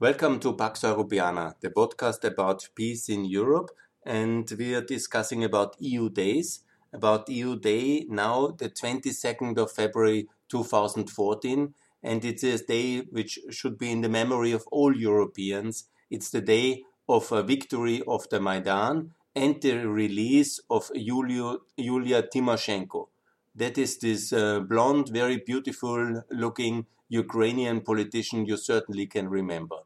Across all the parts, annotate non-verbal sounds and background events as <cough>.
Welcome to Pax Europiana, the podcast about peace in Europe. And we are discussing about EU days, about EU Day now, the 22nd of February 2014. And it's a day which should be in the memory of all Europeans. It's the day of a victory of the Maidan and the release of Yulia, Yulia Tymoshenko. That is this uh, blonde, very beautiful looking Ukrainian politician you certainly can remember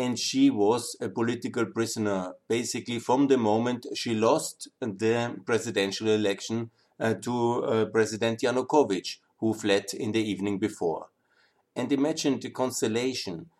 and she was a political prisoner basically from the moment she lost the presidential election uh, to uh, President Yanukovych, who fled in the evening before. And imagine the constellation.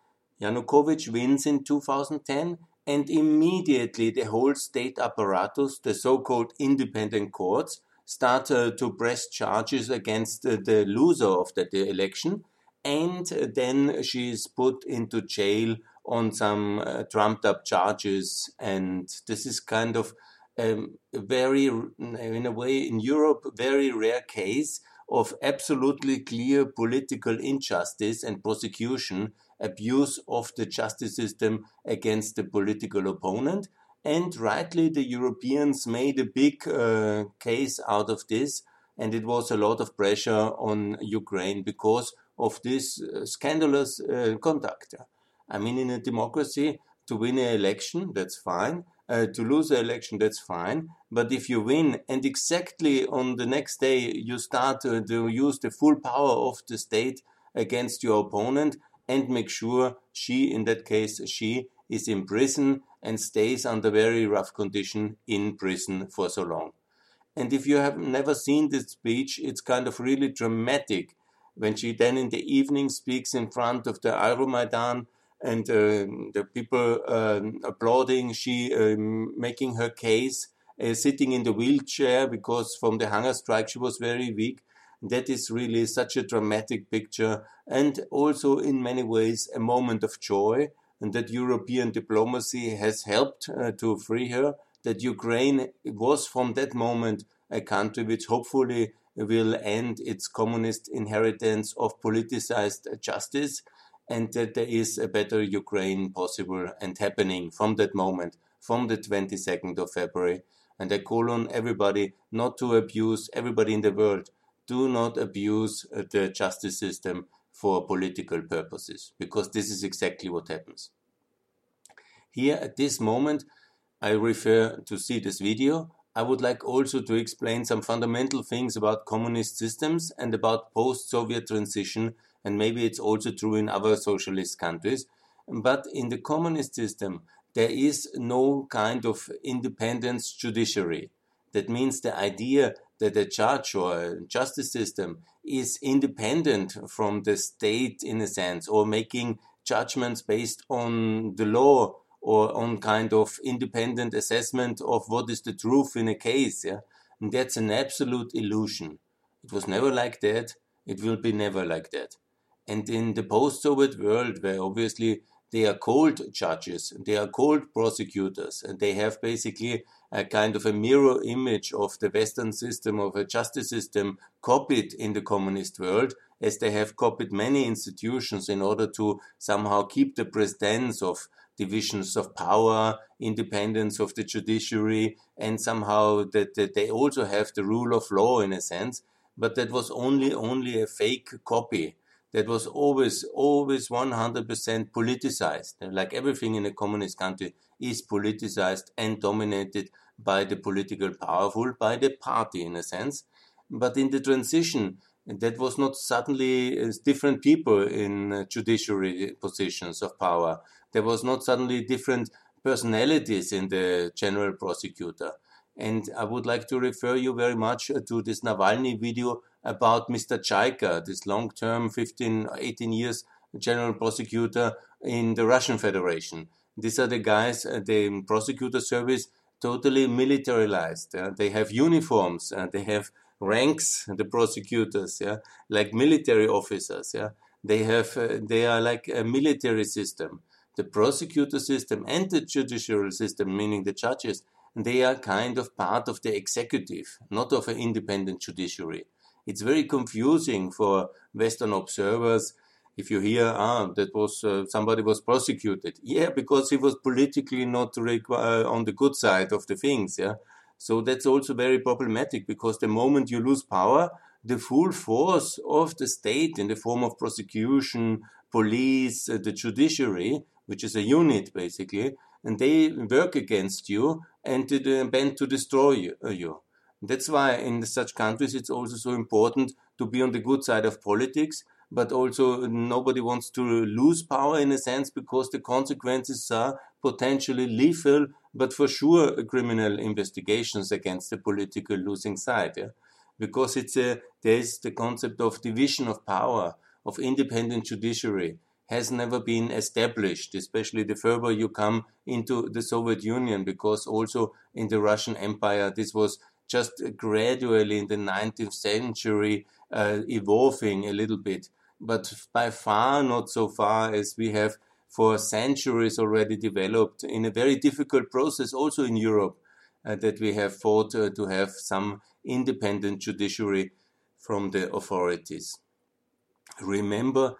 Yanukovych wins in 2010, and immediately the whole state apparatus, the so called independent courts, start uh, to press charges against the loser of the election, and then she is put into jail on some uh, trumped up charges. And this is kind of um, very, in a way, in Europe, very rare case of absolutely clear political injustice and prosecution, abuse of the justice system against the political opponent. And rightly, the Europeans made a big uh, case out of this, and it was a lot of pressure on Ukraine because of this uh, scandalous uh, conduct. I mean, in a democracy, to win an election, that's fine. Uh, to lose an election, that's fine. But if you win and exactly on the next day you start to, to use the full power of the state against your opponent and make sure she, in that case, she is in prison and stays under very rough condition in prison for so long. And if you have never seen this speech, it's kind of really dramatic when she then in the evening speaks in front of the Euromaidan and uh, the people um, applauding, she um, making her case, uh, sitting in the wheelchair because from the hunger strike she was very weak. That is really such a dramatic picture, and also in many ways a moment of joy, and that European diplomacy has helped uh, to free her. That Ukraine was from that moment a country which hopefully will end its communist inheritance of politicized justice and that there is a better Ukraine possible and happening from that moment, from the 22nd of February. And I call on everybody not to abuse, everybody in the world, do not abuse uh, the justice system for political purposes, because this is exactly what happens. Here at this moment, I refer to see this video. I would like also to explain some fundamental things about communist systems and about post Soviet transition and maybe it's also true in other socialist countries. But in the communist system, there is no kind of independence judiciary. That means the idea that a judge or justice system is independent from the state in a sense, or making judgments based on the law or on kind of independent assessment of what is the truth in a case. Yeah? And that's an absolute illusion. It was never like that. It will be never like that. And in the post-Soviet world, where obviously they are called judges, they are called prosecutors, and they have basically a kind of a mirror image of the Western system of a justice system copied in the communist world, as they have copied many institutions in order to somehow keep the pretense of divisions of power, independence of the judiciary, and somehow that, that they also have the rule of law in a sense. But that was only only a fake copy that was always, always 100% politicized. Like everything in a communist country is politicized and dominated by the political powerful, by the party in a sense. But in the transition, that was not suddenly uh, different people in uh, judiciary positions of power. There was not suddenly different personalities in the general prosecutor. And I would like to refer you very much uh, to this Navalny video about Mr. Chaika, this long-term 15, 18 years general prosecutor in the Russian Federation. These are the guys, uh, the prosecutor service, totally militarized. They have uniforms, uh, they have ranks, the prosecutors, yeah, like military officers. Yeah, they have, uh, they are like a military system. The prosecutor system and the judicial system, meaning the judges, they are kind of part of the executive, not of an independent judiciary. It's very confusing for Western observers. if you hear, ah, that was uh, somebody was prosecuted, yeah, because he was politically not uh, on the good side of the things, yeah. So that's also very problematic because the moment you lose power, the full force of the state in the form of prosecution, police, uh, the judiciary, which is a unit basically, and they work against you and to, bent to destroy you. That's why in such countries it's also so important to be on the good side of politics, but also nobody wants to lose power in a sense because the consequences are potentially lethal, but for sure criminal investigations against the political losing side. Yeah? Because it's a, there's the concept of division of power, of independent judiciary has never been established, especially the further you come into the Soviet Union, because also in the Russian Empire, this was just gradually in the 19th century uh, evolving a little bit, but by far not so far as we have for centuries already developed in a very difficult process also in Europe uh, that we have fought uh, to have some independent judiciary from the authorities. Remember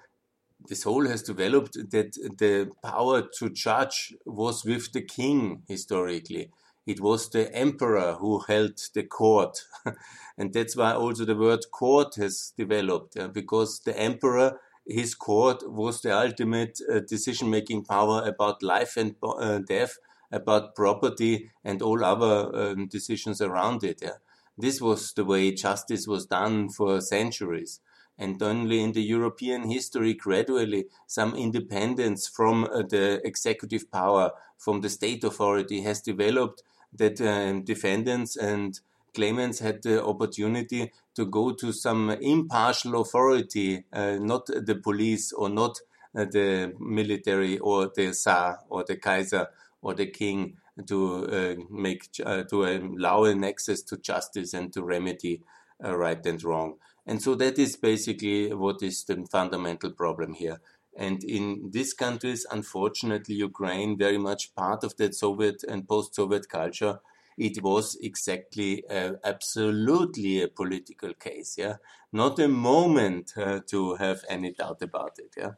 this whole has developed that the power to judge was with the king historically. It was the emperor who held the court. <laughs> and that's why also the word court has developed, yeah, because the emperor, his court was the ultimate uh, decision making power about life and uh, death, about property and all other um, decisions around it. Yeah. This was the way justice was done for centuries and only in the European history gradually some independence from uh, the executive power, from the state authority has developed that um, defendants and claimants had the opportunity to go to some impartial authority, uh, not the police or not uh, the military or the Tsar or the Kaiser or the king to uh, make to allow an access to justice and to remedy right and wrong. And so that is basically what is the fundamental problem here. And in these countries, unfortunately, Ukraine, very much part of that Soviet and post Soviet culture, it was exactly uh, absolutely a political case. Yeah, not a moment uh, to have any doubt about it. Yeah,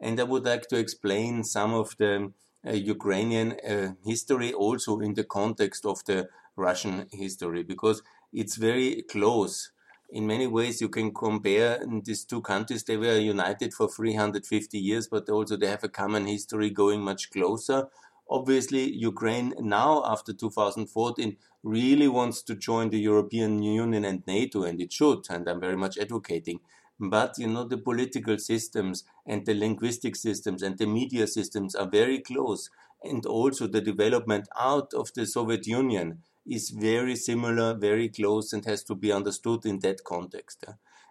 and I would like to explain some of the uh, Ukrainian uh, history also in the context of the Russian history because it's very close in many ways you can compare these two countries. They were united for 350 years, but also they have a common history going much closer. Obviously, Ukraine now, after 2014, really wants to join the European Union and NATO, and it should, and I'm very much advocating. But, you know, the political systems and the linguistic systems and the media systems are very close. And also the development out of the Soviet Union is very similar, very close, and has to be understood in that context.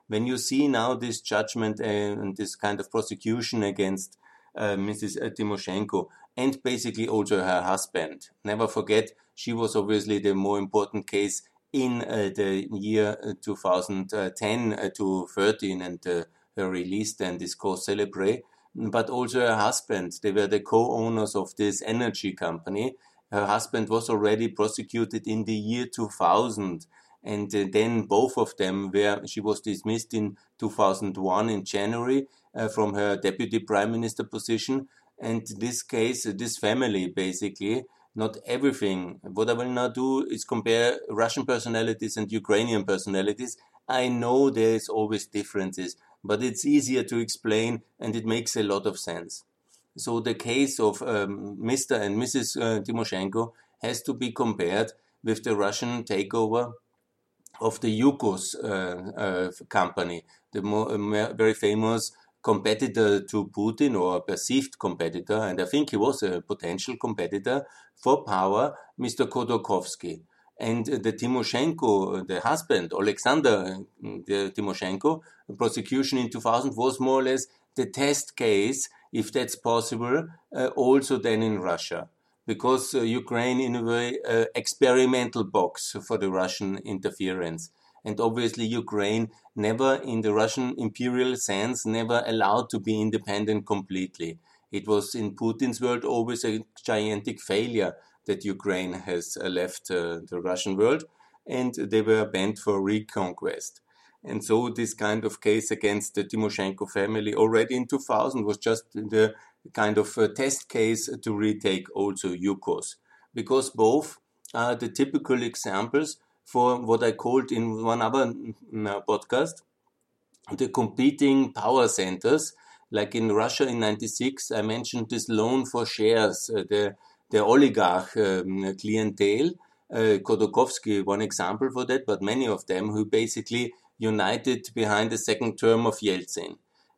When you see now this judgment and this kind of prosecution against uh, Mrs. Uh, Tymoshenko and basically also her husband, never forget she was obviously the more important case in uh, the year uh, 2010 uh, to 13 and uh, her release then this cause celebrate but also her husband they were the co-owners of this energy company her husband was already prosecuted in the year 2000 and uh, then both of them were she was dismissed in 2001 in January uh, from her deputy prime minister position. And this case uh, this family basically not everything. What I will now do is compare Russian personalities and Ukrainian personalities. I know there is always differences but it's easier to explain and it makes a lot of sense so the case of um, Mr. and Mrs. Uh, Tymoshenko has to be compared with the Russian takeover of the Yukos uh, uh, company, the more, very famous competitor to Putin or perceived competitor, and I think he was a potential competitor for power, Mr. Khodorkovsky. And the Timoshenko, the husband, Alexander the Tymoshenko, prosecution in 2000 was more or less the test case if that's possible, uh, also then in Russia. Because uh, Ukraine, in a way, uh, experimental box for the Russian interference. And obviously, Ukraine never, in the Russian imperial sense, never allowed to be independent completely. It was in Putin's world always a gigantic failure that Ukraine has uh, left uh, the Russian world, and they were bent for reconquest. And so this kind of case against the Timoshenko family already in 2000 was just the kind of test case to retake also Yukos. Because both are the typical examples for what I called in one other mm, podcast, the competing power centers. Like in Russia in 96, I mentioned this loan for shares, uh, the, the oligarch um, clientele, uh, Khodorkovsky, one example for that, but many of them who basically united behind the second term of Yeltsin.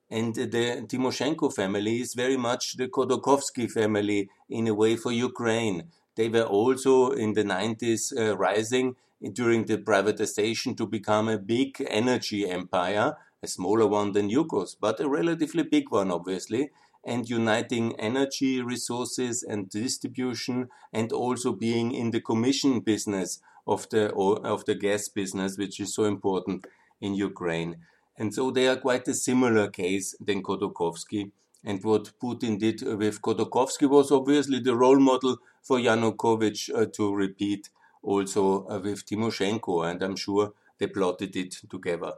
And the Timoshenko family is very much the Khodorkovsky family in a way for Ukraine. They were also in the 90s uh, rising during the privatization to become a big energy empire, a smaller one than Yukos, but a relatively big one, obviously, and uniting energy resources and distribution, and also being in the commission business of the of the gas business, which is so important in Ukraine. And so they are quite a similar case than Khodorkovsky. And what Putin did with Khodorkovsky was obviously the role model for Yanukovych uh, to repeat also uh, with Timoshenko, and I'm sure they plotted it together.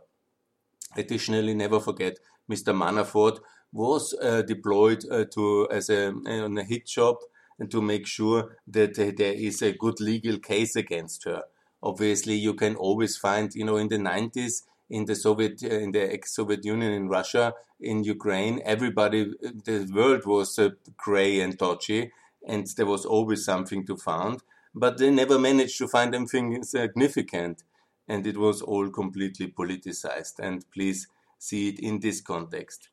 Additionally, never forget Mr. Manafort was uh, deployed uh, to as a on a hit job and to make sure that there is a good legal case against her. Obviously, you can always find, you know, in the 90s, in the Soviet, uh, in the ex-Soviet Union, in Russia, in Ukraine, everybody, the world was uh, gray and dodgy, and there was always something to find but they never managed to find anything significant. And it was all completely politicized. And please see it in this context.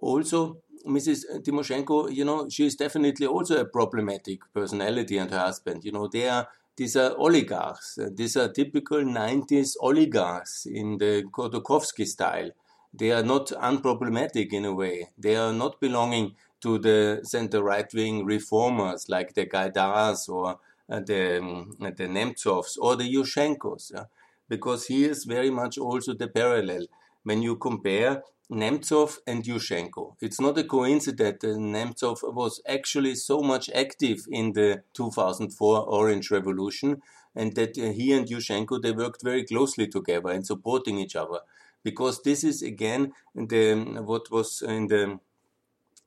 Also, Mrs. Timoshenko, you know, she is definitely also a problematic personality and her husband. You know, they are these are oligarchs. These are typical 90s oligarchs in the Khodorkovsky style. They are not unproblematic in a way. They are not belonging to the center right wing reformers like the Gaidars or uh, the, um, the Nemtsovs or the Yushchenkos, yeah? because he is very much also the parallel. When you compare Nemtsov and Yushchenko, it's not a coincidence that Nemtsov was actually so much active in the 2004 Orange Revolution and that uh, he and Yushchenko, they worked very closely together and supporting each other. Because this is again the, what was in the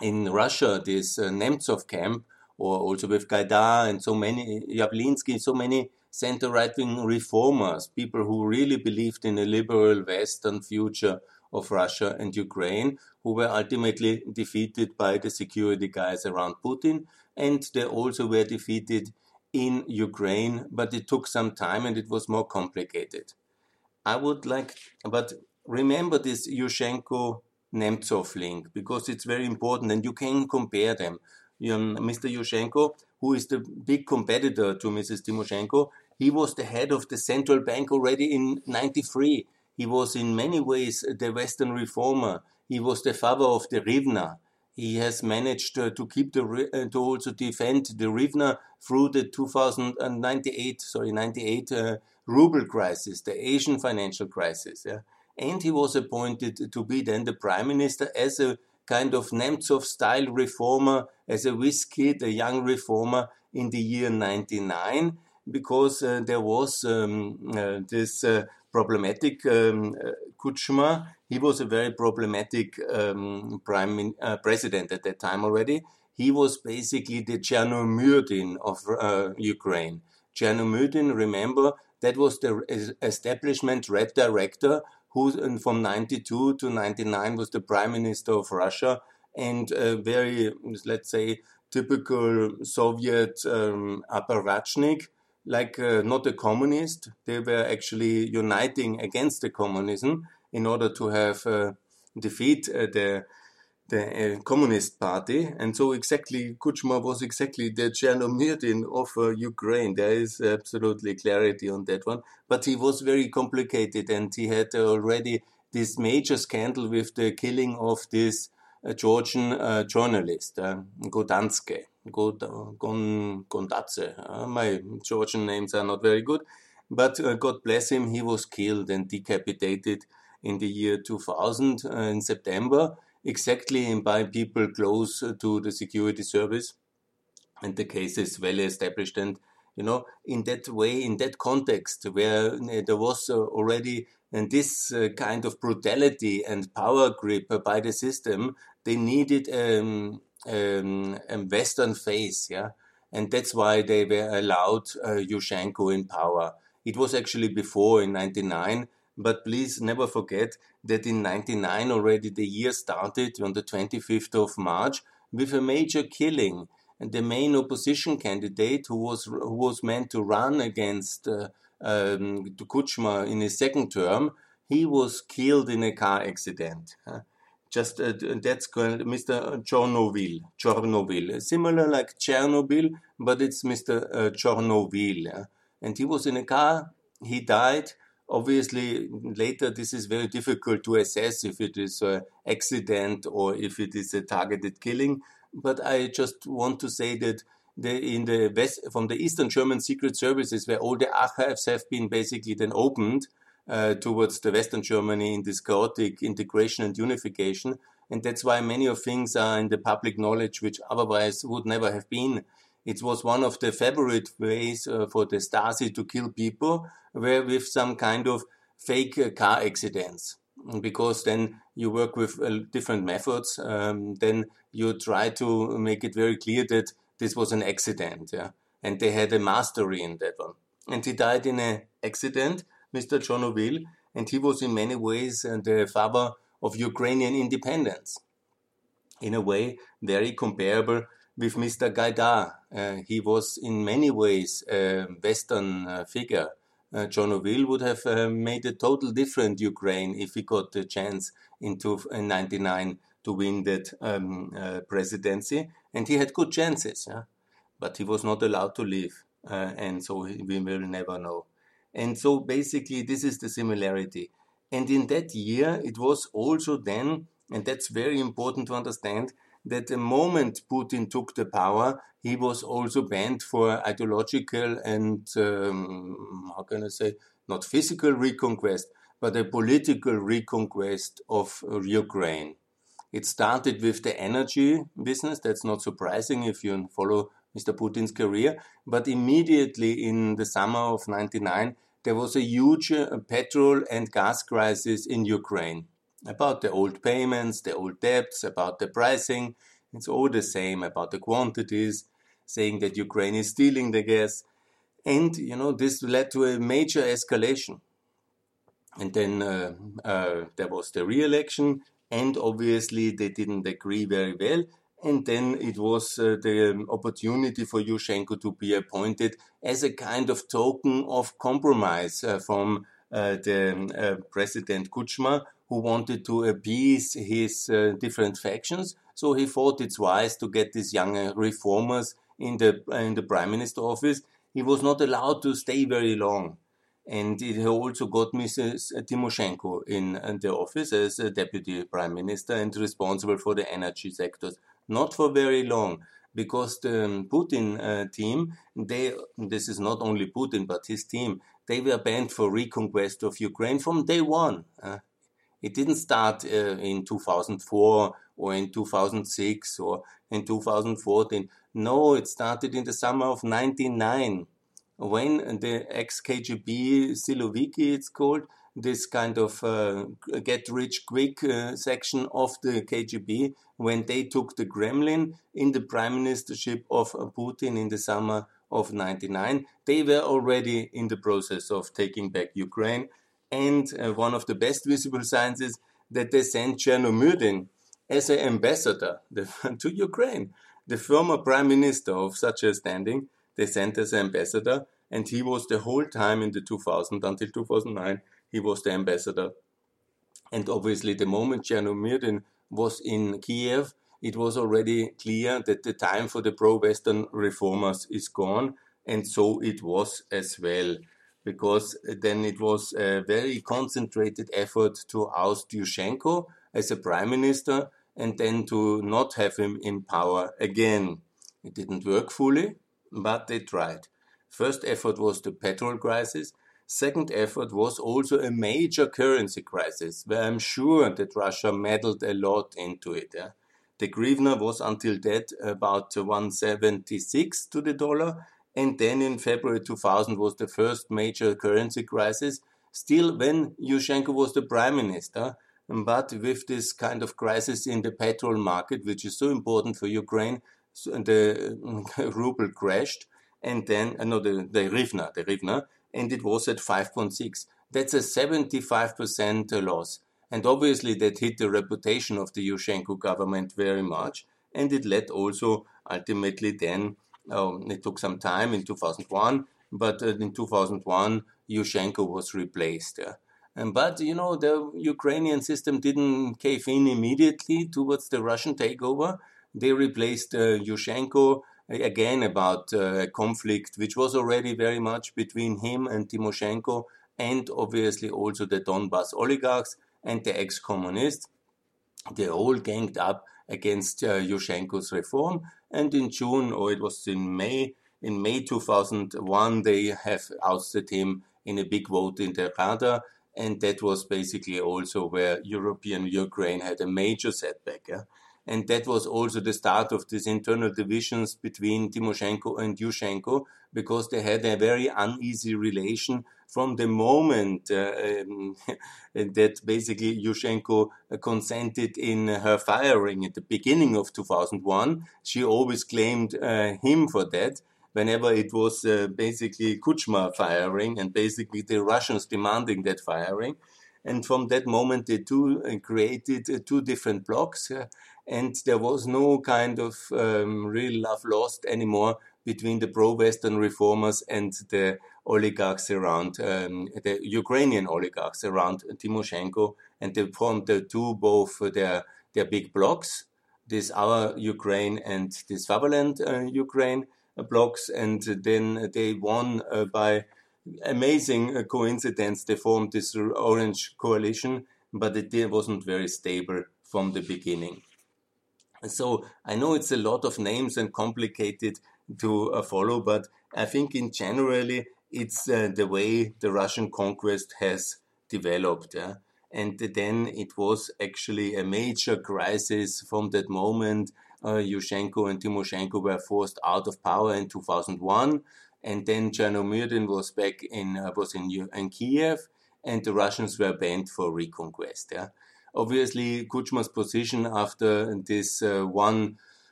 in Russia, this uh, Nemtsov camp, or also with Gaidar and so many, Yavlinsky, so many center right wing reformers, people who really believed in a liberal Western future of Russia and Ukraine, who were ultimately defeated by the security guys around Putin. And they also were defeated in Ukraine, but it took some time and it was more complicated. I would like, but remember this Yushchenko Nemtsov link because it's very important and you can compare them um, Mr. Yushchenko, who is the big competitor to Mrs. Timoshenko, he was the head of the central bank already in 93. He was in many ways the Western reformer. He was the father of the Hryvnia. He has managed uh, to keep the uh, to also defend the Hryvnia through the 2098 sorry 98 uh, ruble crisis, the Asian financial crisis. Yeah? And he was appointed to be then the prime minister as a kind of Nemtsov style reformer as a whiz kid, a young reformer in the year 99, because uh, there was um, uh, this uh, problematic um, uh, Kuchma. He was a very problematic um, prime uh, president at that time already. He was basically the Chernomyrdin of uh, Ukraine. Chernomyrdin, remember, that was the establishment red director who from 92 to 99 was the prime minister of Russia and a very, let's say, typical Soviet um, apparatchik, like uh, not a communist. They were actually uniting against the communism in order to have uh, defeat uh, the the uh, Communist Party, and so exactly Kuchma was exactly the Chernomyrdin of uh, Ukraine. There is absolutely clarity on that one, but he was very complicated, and he had already this major scandal with the killing of this uh, Georgian journalist, Godanske, God, Gon, Gondatze. Uh, my Georgian names are not very good, but uh, God bless him, he was killed and decapitated in the year 2000 in September exactly by people close to the security service. And the case is well established. And, you know, in that way, in that context, where there was already And this uh, kind of brutality and power grip by the system, they needed um, um, Western face, yeah, and that's why they were allowed uh, Yushchenko in power. It was actually before in '99, but please never forget that in '99 already the year started on the 25th of March with a major killing. And the main opposition candidate, who was who was meant to run against uh, um, Kuchma in his second term, he was killed in a car accident. Just uh, that's called Mr. Chornovil. Chornovil, similar like Chernobyl, but it's Mr. Uh, Chornovil. And he was in a car. He died. Obviously, later this is very difficult to assess if it is an accident or if it is a targeted killing. But I just want to say that the, in the west, from the Eastern German secret services, where all the archives have been basically then opened uh, towards the Western Germany in this chaotic integration and unification, and that's why many of things are in the public knowledge, which otherwise would never have been. It was one of the favorite ways uh, for the Stasi to kill people, were with some kind of fake uh, car accidents because then you work with uh, different methods. Um, then you try to make it very clear that this was an accident, yeah. And they had a mastery in that one. And he died in an accident, Mr. Chornovil, and he was in many ways uh, the father of Ukrainian independence. In a way, very comparable with Mr. Gaidar. Uh, he was in many ways a Western uh, figure. Uh, would have uh, made a total different Ukraine if he got the chance in, 1999 to win that um, uh, presidency, and he had good chances, yeah? but he was not allowed to leave, uh, and so we will never know. And so basically, this is the similarity. And in that year, it was also then, and that's very important to understand, that the moment Putin took the power, he was also banned for ideological and, um, how can I say, not physical reconquest, but a political reconquest of Ukraine. It started with the energy business. That's not surprising if you follow Mr. Putin's career. But immediately in the summer of 99, there was a huge uh, petrol and gas crisis in Ukraine about the old payments, the old debts, about the pricing. It's all the same about the quantities, saying that Ukraine is stealing the gas. And, you know, this led to a major escalation. And then uh, uh, there was the re election and obviously they didn't agree very well. And then it was uh, the um, opportunity for Yushchenko to be appointed as a kind of token of compromise uh, from uh, the um, uh, President Kuchma, who wanted to appease his uh, different factions. So he thought it's wise to get these young uh, reformers in the in the prime minister office. He was not allowed to stay very long and it also got Mrs. Tymoshenko in, in the office as deputy prime minister and responsible for the energy sectors. Not for very long, because the Putin uh, team, they this is not only Putin but his team, they were banned for reconquest of Ukraine from day one. Uh, it didn't start uh, in 2004 or in 2006 or in 2014. No, it started in the summer of 99 when the ex-KGB Siloviki, it's called, this kind of uh, get rich quick uh, section of the KGB when they took the Kremlin in the prime ministership of Putin in the summer of 99. They were already in the process of taking back Ukraine. And uh, one of the best visible signs is that they sent Chernomyrdin as an ambassador <laughs> to Ukraine. The former prime minister of such a standing they sent as an ambassador, and he was the whole time in the 2000 until 2009, he was the ambassador. And obviously, the moment Chernomyrdin was in Kiev, it was already clear that the time for the pro-Western reformers is gone, and so it was as well, because then it was a very concentrated effort to oust Yushchenko as a prime minister and then to not have him in power again. It didn't work fully, but they tried. First effort was the petrol crisis. Second effort was also a major currency crisis, where I'm sure that Russia meddled a lot into it. Yeah? The hryvnia was until that about 176 to the dollar, and then in February 2000 was the first major currency crisis, still when Yushchenko was the prime minister. But with this kind of crisis in the petrol market, which is so important for Ukraine, <laughs> the ruble crashed, and then uh, no, the the hryvnia, the hryvnia, and it was at 5.6. That's a 75% loss, and obviously that hit the reputation of the Yushchenko government very much, and it led also ultimately then. Um, it took some time in 2001, but uh, in 2001 Yushchenko was replaced. And, but you know the Ukrainian system didn't cave in immediately towards the Russian takeover. They replaced uh, Yushchenko again about uh, a conflict which was already very much between him and Timoshenko, and obviously also the Donbas oligarchs and the ex-communists. They all ganged up against uh, Yushchenko's reform, and in June, or it was in May, in May 2001, they have ousted him in a big vote in the Rada, and that was basically also where European Ukraine had a major setback. Yeah? And that was also the start of these internal divisions between Timoshenko and Yushchenko, because they had a very uneasy relation from the moment uh, um, <laughs> that basically Yushchenko consented in her firing at the beginning of 2001. She always claimed uh, him for that whenever it was uh, basically Kuchma firing and basically the Russians demanding that firing. And from that moment, they two uh, created uh, two different blocks, uh, and there was no kind of um, real love lost anymore between the pro-Western reformers and the oligarchs around um, the Ukrainian oligarchs around Timoshenko, and they formed the two both their their big blocks, this our Ukraine and this Fatherland uh, Ukraine blocks, and then they won uh, by amazing uh, coincidence. They formed this orange coalition, but it wasn't very stable from the beginning. So I know it's a lot of names and complicated to uh, follow, but I think in generally it's uh, the way the Russian conquest has developed. Yeah? And then it was actually a major crisis from that moment uh, Yushchenko and Timoshenko were forced out of power in 2001, and then Chernomyrdin was back in uh, was in, in Kiev, and the Russians were banned for reconquest. Yeah? Obviously, Kuchma's position after this uh, one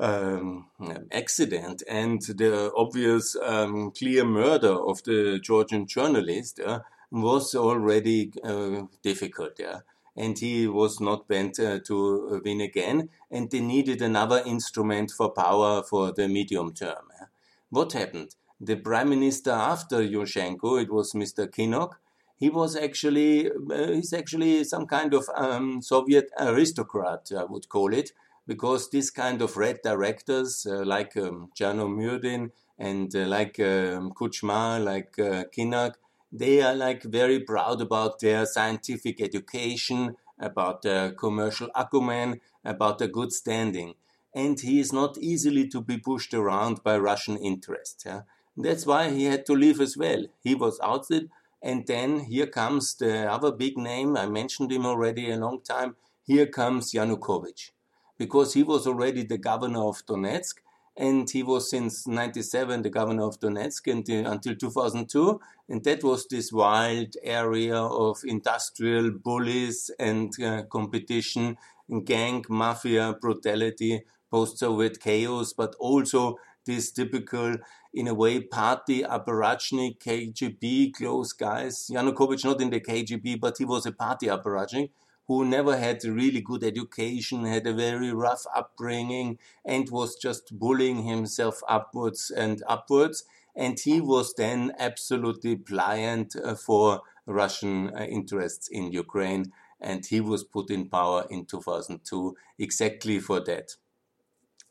um, accident and the obvious um, clear murder of the Georgian journalist was already uh, difficult. Yeah? and he was not bent uh, to win again, and they needed another instrument for power for the medium term. What happened? The prime minister after Yushchenko, it was Mr. Kinakh, he was actually uh, he's actually some kind of um, Soviet aristocrat, I would call it, because this kind of red directors uh, like um, Chernomyrdin and uh, like um, Kuchma, like uh, Kinakh, they are like very proud about their scientific education, about their commercial acumen, about their good standing. And he is not easily to be pushed around by Russian interests. Yeah? That's why he had to leave as well. He was ousted, and then here comes the other big name. I mentioned him already a long time. Here comes Yanukovych, because he was already the governor of Donetsk, and he was since 97 the governor of Donetsk until 2002 and that was this wild area of industrial bullies and uh, competition gang mafia brutality post-soviet chaos but also this typical in a way party apparatchik KGB close guys Yanukovych not in the KGB but he was a party apparatchik who never had a really good education, had a very rough upbringing, and was just bullying himself upwards and upwards. And he was then absolutely pliant uh, for Russian uh, interests in Ukraine. And he was put in power in 2002 exactly for that.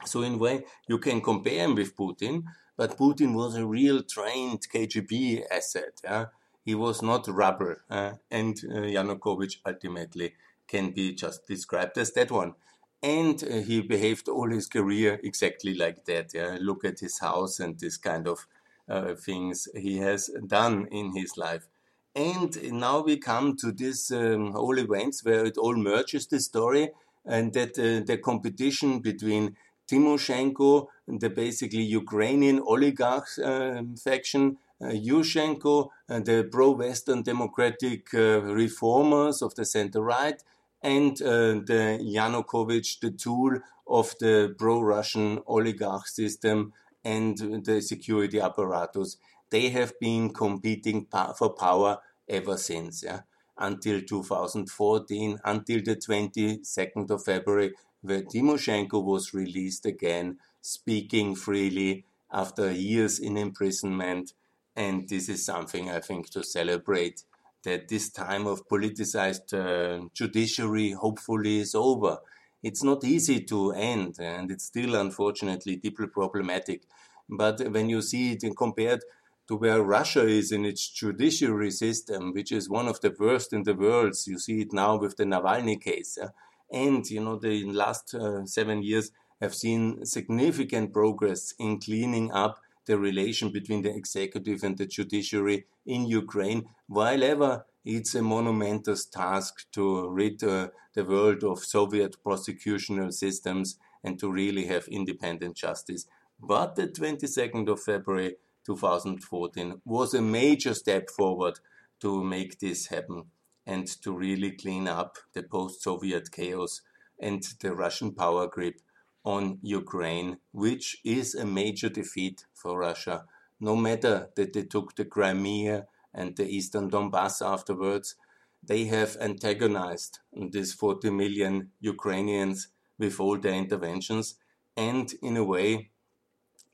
So, in a way, you can compare him with Putin, but Putin was a real trained KGB asset. Yeah? He was not rubber, uh, and uh, Yanukovych ultimately can be just described as that one. And uh, he behaved all his career exactly like that. Yeah? Look at his house and this kind of uh, things he has done in his life. And now we come to these um, whole events where it all merges the story and that uh, the competition between Timoshenko, the basically Ukrainian oligarch uh, faction, uh, Yushchenko, uh, the pro-Western democratic uh, reformers of the center-right, and uh, the Yanukovych, the tool of the pro-Russian oligarch system and the security apparatus. They have been competing for power ever since, yeah, until 2014, until the 22nd of February, where Timoshenko was released again, speaking freely after years in imprisonment. And this is something I think to celebrate that this time of politicized uh, judiciary hopefully is over. It's not easy to end, and it's still unfortunately deeply problematic. But when you see it compared to where Russia is in its judiciary system, which is one of the worst in the world, you see it now with the Navalny case. Uh, and, you know, the last uh, seven years have seen significant progress in cleaning up the relation between the executive and the judiciary in Ukraine, while ever it's a monumentous task to rid uh, the world of Soviet prosecutional systems and to really have independent justice. But the 22nd of February 2014 was a major step forward to make this happen and to really clean up the post Soviet chaos and the Russian power grip on Ukraine, which is a major defeat for Russia. No matter that they took the Crimea and the eastern Donbass afterwards, they have antagonized these 40 million Ukrainians with all their interventions and, in a way,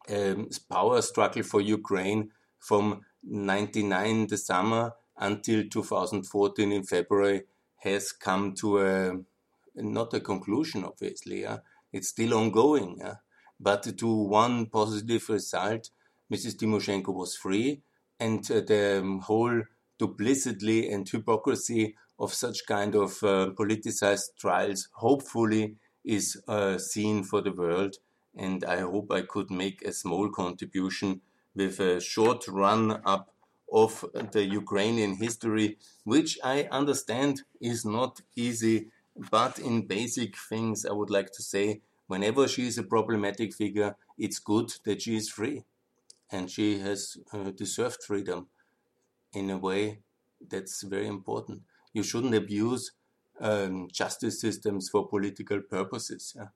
um, power struggle for Ukraine from 99 the summer until 2014 in February has come to a not a conclusion, obviously. Yeah? It's still ongoing. Yeah? But to one positive result, Mrs. Timoshenko was free, and uh, the whole duplicity and hypocrisy of such kind of uh, politicized trials hopefully is uh, seen for the world. And I hope I could make a small contribution with a short run up of the Ukrainian history, which I understand is not easy but in basic things, I would like to say whenever she is a problematic figure, it's good that she is free. And she has uh, deserved freedom in a way that's very important. You shouldn't abuse um, justice systems for political purposes. Yeah?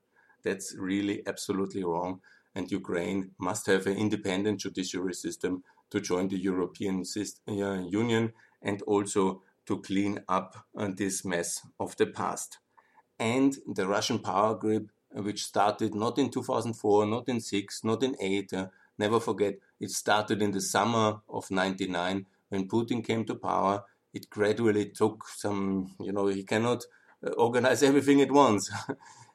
That's really absolutely wrong. And Ukraine must have an independent judiciary system to join the European uh, Union and also to clean up uh, this mess of the past. And the Russian power grip, which started not in 2004, not in 6, not in 8, uh, never forget, it started in the summer of 99 when Putin came to power. It gradually took some, you know, he cannot uh, organize <laughs> everything at once.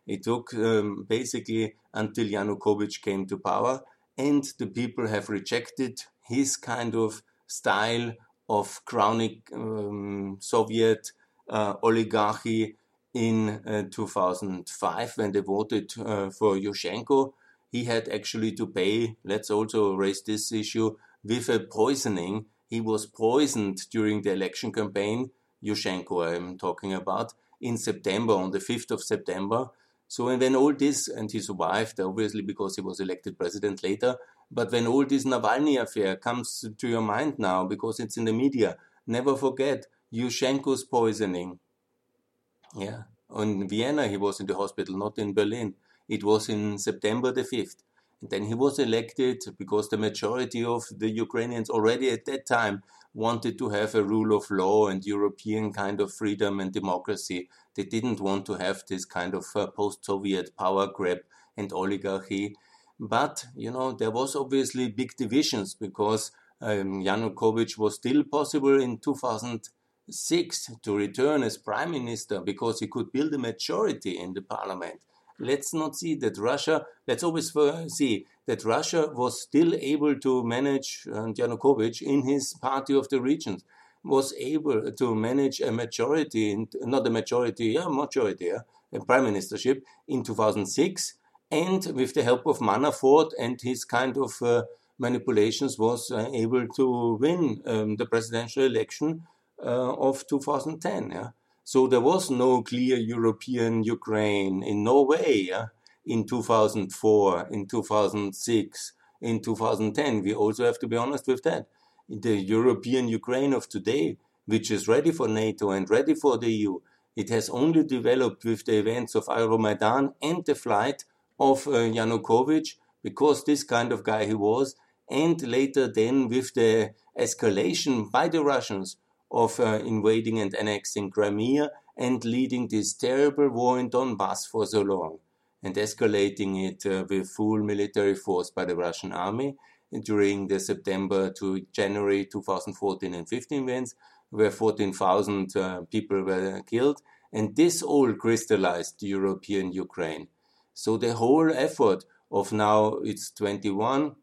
It took um, basically until Yanukovych came to power, and the people have rejected his kind of style of crowning um, Soviet uh, oligarchy in uh, 2005 when they voted uh, for Yushchenko. He had actually to pay, let's also raise this issue, with a poisoning. He was poisoned during the election campaign, Yushchenko I'm talking about, in September, on the 5th of September. So and when all this, and he survived, obviously because he was elected president later, but when all this Navalny affair comes to your mind now, because it's in the media, never forget Yushchenko's poisoning. Yeah. In Vienna, he was in the hospital, not in Berlin. It was in September the 5th. Then he was elected because the majority of the Ukrainians already at that time wanted to have a rule of law and European kind of freedom and democracy. They didn't want to have this kind of uh, post Soviet power grab and oligarchy. But, you know, there was obviously big divisions because um, Yanukovych was still possible in 2006 to return as prime minister because he could build a majority in the parliament. Let's not see that Russia, let's always see that Russia was still able to manage uh, Yanukovych in his party of the regions, was able to manage a majority, not a majority, yeah, majority, yeah, a prime ministership in 2006 and with the help of Manafort and his kind of uh, manipulations was uh, able to win um, the presidential election uh, of 2010. Yeah? So there was no clear European Ukraine in no way yeah? in 2004, in 2006, in 2010. We also have to be honest with that. the European Ukraine of today, which is ready for NATO and ready for the EU, it has only developed with the events of Euromaidan and the flight of uh, Yanukovych, because this kind of guy he was, and later then with the escalation by the Russians of uh, invading and annexing Crimea and leading this terrible war in Donbass for so long and escalating it uh, with full military force by the Russian army during the September to January 2014 and 15 events, where 14,000 uh, people were killed. And this all crystallized European Ukraine. So the whole effort of now, it's 21,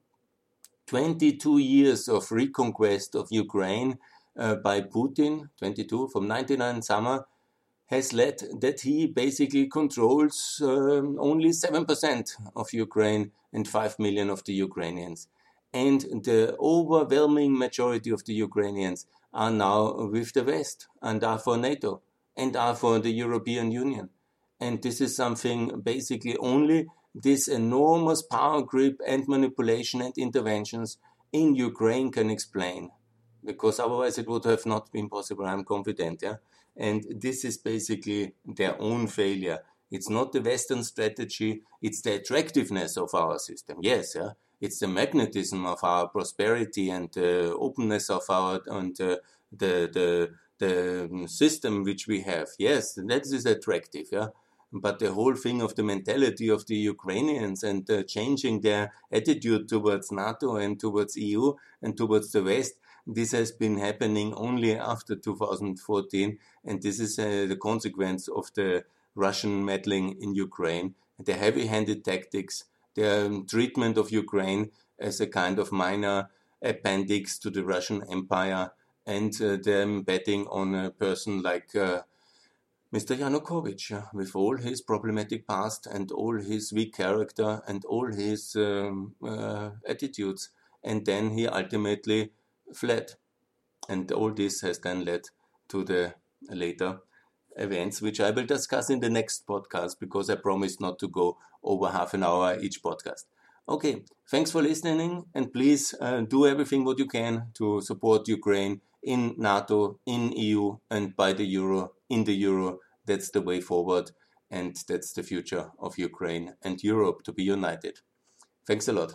22 years of reconquest of Ukraine uh, by Putin, 22 from 99 summer, has led that he basically controls um, only 7% of Ukraine and 5 million of the Ukrainians. And the overwhelming majority of the Ukrainians are now with the West and are for NATO and are for the European Union. And this is something basically only this enormous power grip and manipulation and interventions in Ukraine can explain. Because otherwise it would have not been possible, I'm confident. Yeah? And this is basically their own failure. It's not the Western strategy, it's the attractiveness of our system. Yes, yeah? it's the magnetism of our prosperity and the openness of our and uh, the the the system which we have. Yes, that is attractive. Yeah, but the whole thing of the mentality of the Ukrainians and uh, changing their attitude towards NATO and towards EU and towards the West, this has been happening only after 2014, and this is uh, the consequence of the Russian meddling in Ukraine, the heavy-handed tactics, the um, treatment of Ukraine as a kind of minor appendix to the Russian Empire, and uh, them betting on a person like uh, Mr. Yanukovych, with all his problematic past and all his weak character and all his um, uh, attitudes. And then he ultimately fled. And all this has then led to the later events, which I will discuss in the next podcast because I promised not to go over half an hour each podcast. Okay, thanks for listening, and please uh, do everything what you can to support Ukraine in NATO, in EU, and by the euro, in the euro. That's the way forward, and that's the future of Ukraine and Europe to be united. Thanks a lot.